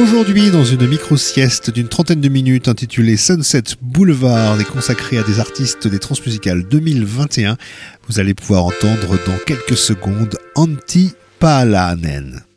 Aujourd'hui, dans une micro-sieste d'une trentaine de minutes intitulée Sunset Boulevard et consacrée à des artistes des Transmusicales 2021, vous allez pouvoir entendre dans quelques secondes Antti Palanen.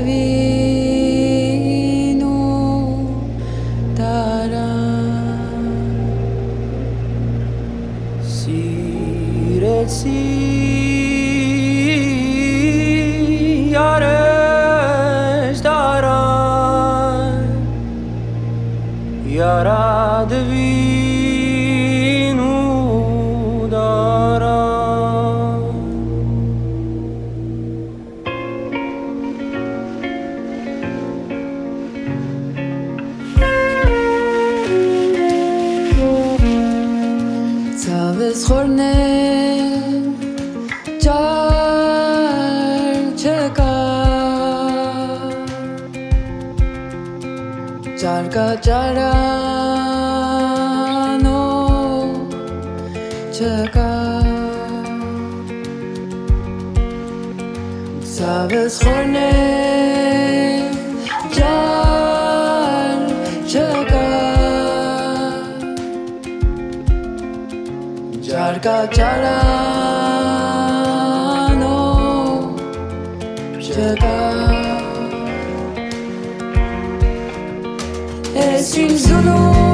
vida. 가자라 너 제가 sabes hornet 잘 제가 잘 가자라 seems to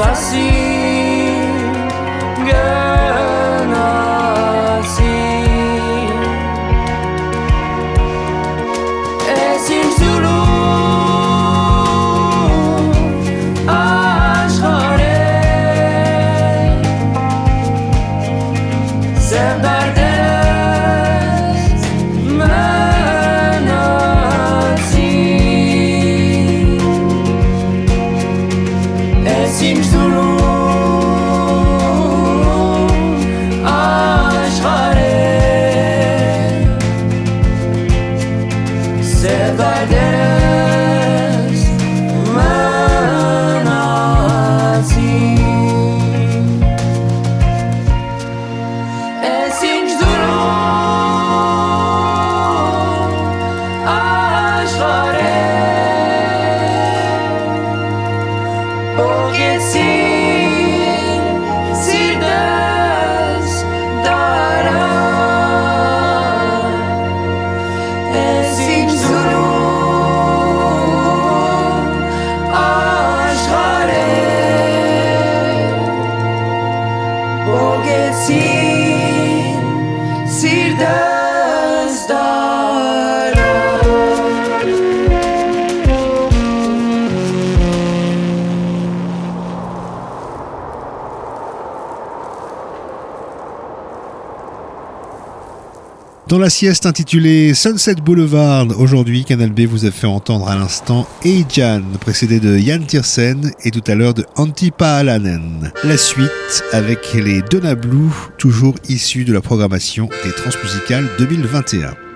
assim. see Dans la sieste intitulée Sunset Boulevard, aujourd'hui, Canal B vous a fait entendre à l'instant Eijan, précédé de Jan Tiersen et tout à l'heure de Antti Paalanen. La suite avec les Donna Blue, toujours issus de la programmation des Transmusicales 2021.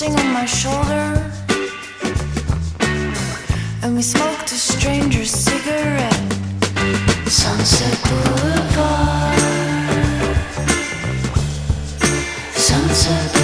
resting on my shoulder. And we smoked a stranger's cigarette. Sunset Boulevard. Sunset Boulevard.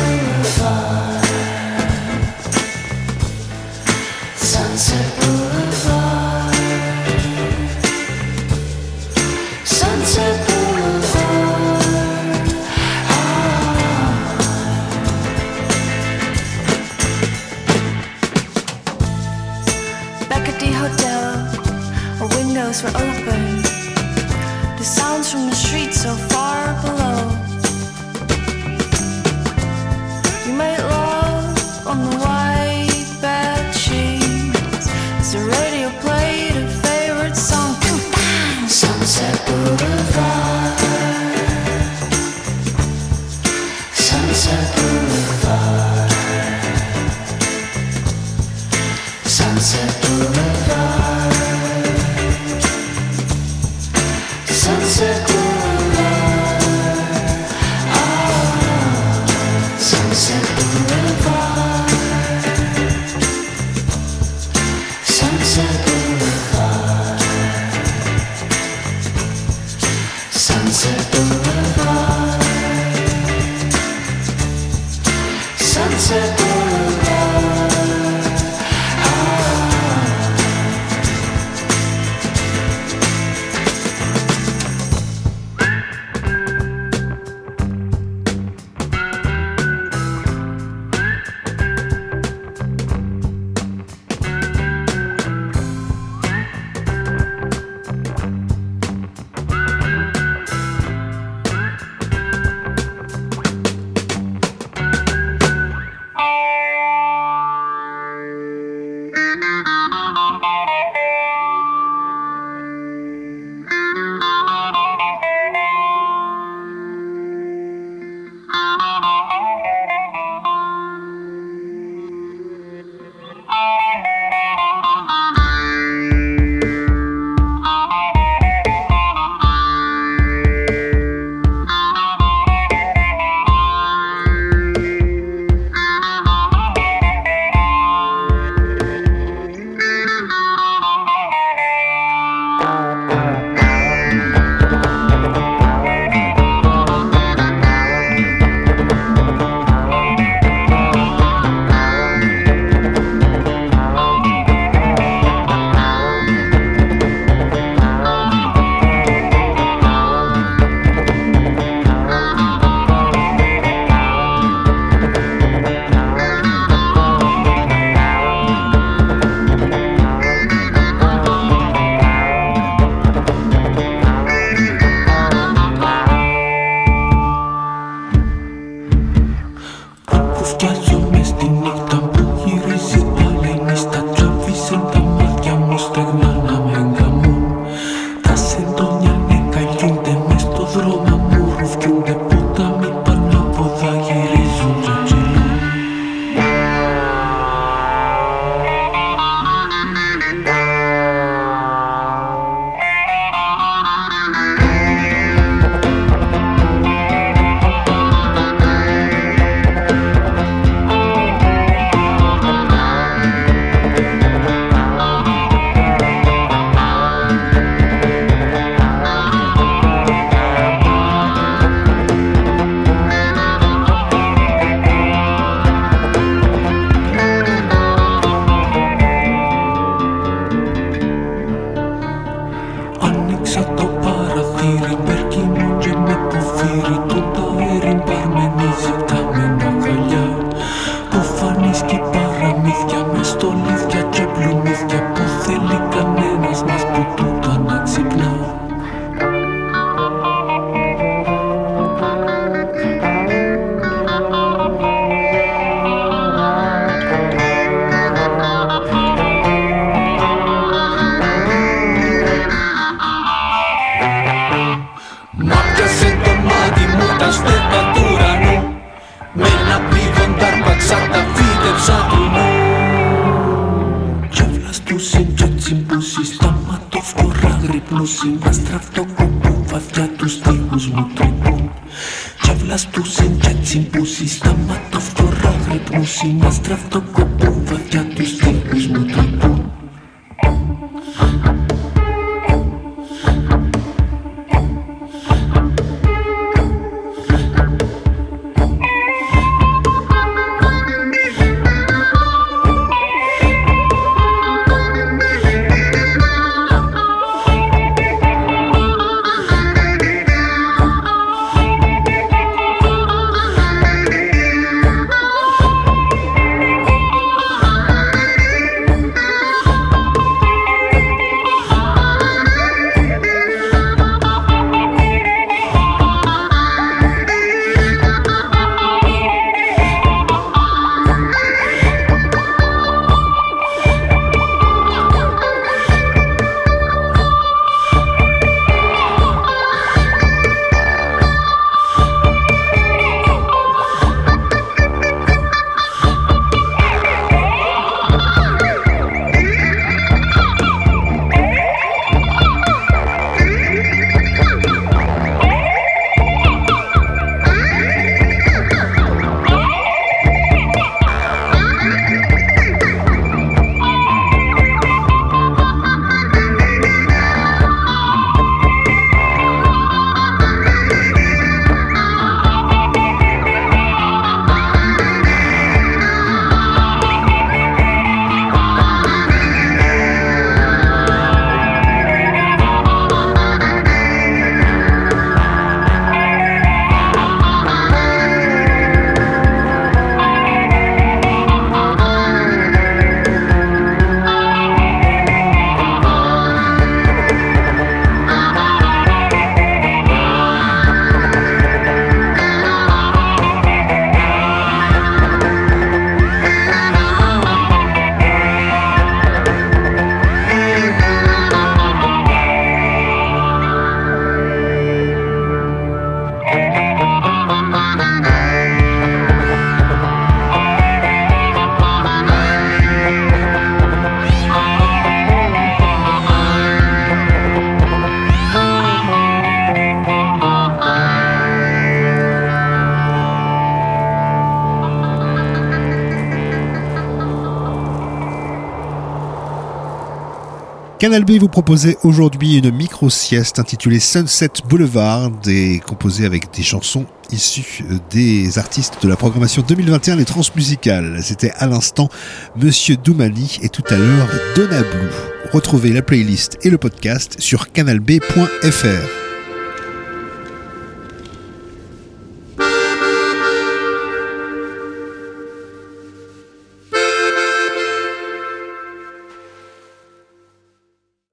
Canal B vous proposait aujourd'hui une micro-sieste intitulée Sunset Boulevard et composée avec des chansons issues des artistes de la programmation 2021 des transmusicales. C'était à l'instant Monsieur Doumani et tout à l'heure Donna Blue. Retrouvez la playlist et le podcast sur canalb.fr.